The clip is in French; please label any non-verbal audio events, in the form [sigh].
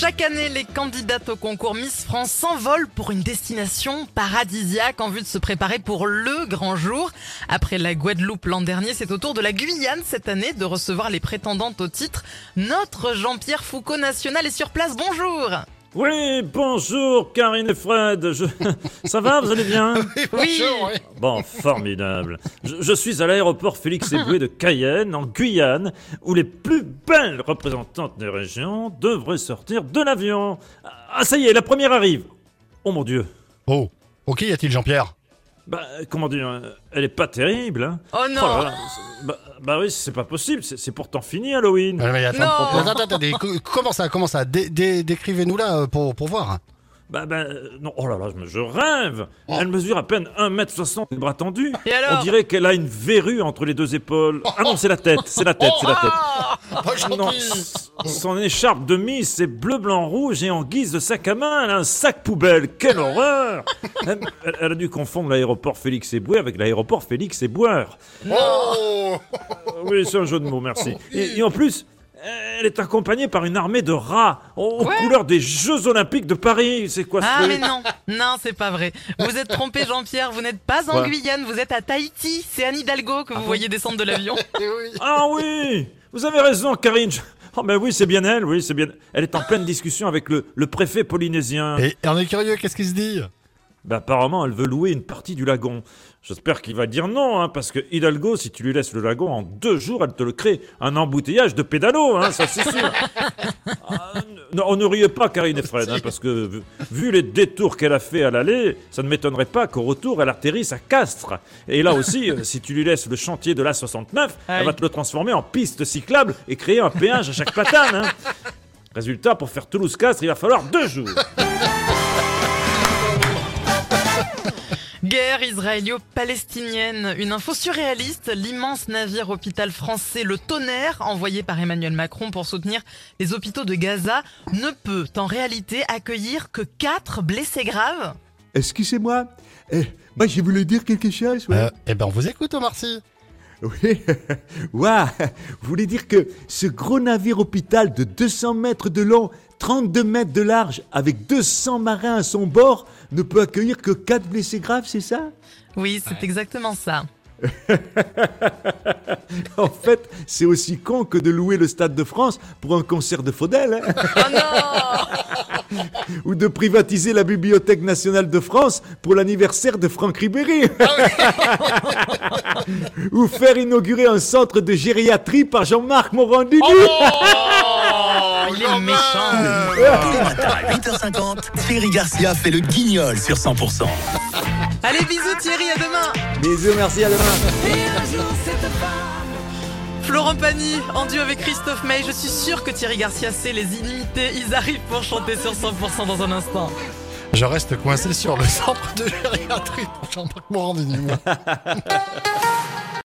Chaque année, les candidates au concours Miss France s'envolent pour une destination paradisiaque en vue de se préparer pour le grand jour. Après la Guadeloupe l'an dernier, c'est au tour de la Guyane cette année de recevoir les prétendantes au titre. Notre Jean-Pierre Foucault national est sur place. Bonjour Oui, bonjour Karine et Fred. Je- Ça va, vous allez bien [laughs] Oui Bon, formidable. Je, je suis à l'aéroport Félix Éboué de Cayenne, en Guyane, où les plus belles représentantes des régions devraient sortir de l'avion. Ah, ça y est, la première arrive. Oh mon Dieu. Oh, ok, y a-t-il Jean-Pierre? Bah, comment dire, euh, elle est pas terrible, hein Oh non Oh là là, c'est- bah, bah oui, c'est pas possible, c'est pourtant fini Halloween. Mais attends, Non. attends, attends, comment ça, comment ça? Dé- dé- Décrivez-nous là euh, pour, pour voir. Bah, bah, euh, non, oh là là, je, rêve Elle mesure à peine 1m60 les bras tendus. Et alors On dirait qu'elle a une verrue entre les deux épaules. Ah non, c'est la tête, c'est la tête, c'est la tête. Oh, Non, son écharpe de Miss, c'est bleu, blanc, rouge et en guise de sac à main, elle a un sac poubelle. Quelle horreur elle, elle- elle a dû confondre l'aéroport Félix Éboué avec l'aéroport Félix Éboueur. Oh Oui, c'est un jeu de mots, merci. Et, et en plus, elle est accompagnée par une armée de rats aux Ouais. couleurs des Jeux Olympiques de Paris. C'est quoi ce Ah mais non, non c'est pas vrai. Vous êtes trompé Jean-Pierre, vous n'êtes pas en Ouais. Guyane, vous êtes à Tahiti. C'est Anne Hidalgo que vous voyez descendre de l'avion. [laughs] Ah oui Vous avez raison, Karine. Oh ben oui, c'est bien elle, oui, c'est bien. Elle est en pleine discussion avec le, le préfet polynésien. Et on est curieux, qu'est-ce qu'il se dit? Ben apparemment, elle veut louer une partie du lagon. J'espère qu'il va dire non, hein, parce que Hidalgo, si tu lui laisses le lagon en deux jours, elle te le crée un embouteillage de pédalo, hein, ça c'est sûr. [laughs] Ah, non, on ne riez pas, Karine et Fred, hein, parce que vu, vu les détours qu'elle a fait à l'aller, ça ne m'étonnerait pas qu'au retour, elle atterrisse à Castres. Et là aussi, euh, si tu lui laisses le chantier de l'A69, elle Aïe. va te le transformer en piste cyclable et créer un péage à chaque platane. hein. Résultat, pour faire Toulouse-Castres, il va falloir deux jours. Guerre israélo-palestinienne. Une info surréaliste. L'immense navire hôpital français Le Tonnerre, envoyé par Emmanuel Macron pour soutenir les hôpitaux de Gaza, ne peut en réalité accueillir que 4 blessés graves. Excusez-moi, eh, moi je voulais dire quelque chose. Ouais. euh, Eh ben, on vous écoute, Omar Sy. Oui, [laughs] Ouah, vous voulez dire que ce gros navire hôpital de 200 mètres de long, 32 mètres de large, avec 200 marins à son bord, ne peut accueillir que 4 blessés graves, c'est ça? Oui, c'est exactement ça. [laughs] En fait, c'est aussi con que de louer le Stade de France pour un concert de Faudel, hein, Oh non [laughs] ou de privatiser la Bibliothèque nationale de France pour l'anniversaire de Franck Ribéry, [laughs] ou faire inaugurer un centre de gériatrie par Jean-Marc Morandini. Oh, méchant. Tous les matins à 8h50, Thierry Garcia fait le guignol sur 100%. Allez, bisous Thierry, à demain Bisous, merci, à demain. Florent Pagny, en duo avec Christophe May, je suis sûr que Thierry Garcia sait les inimités. Ils arrivent pour chanter sur 100% dans un instant. Je reste coincé sur le centre de gériatrie pour Jean-Marc Morandini, moi. [laughs]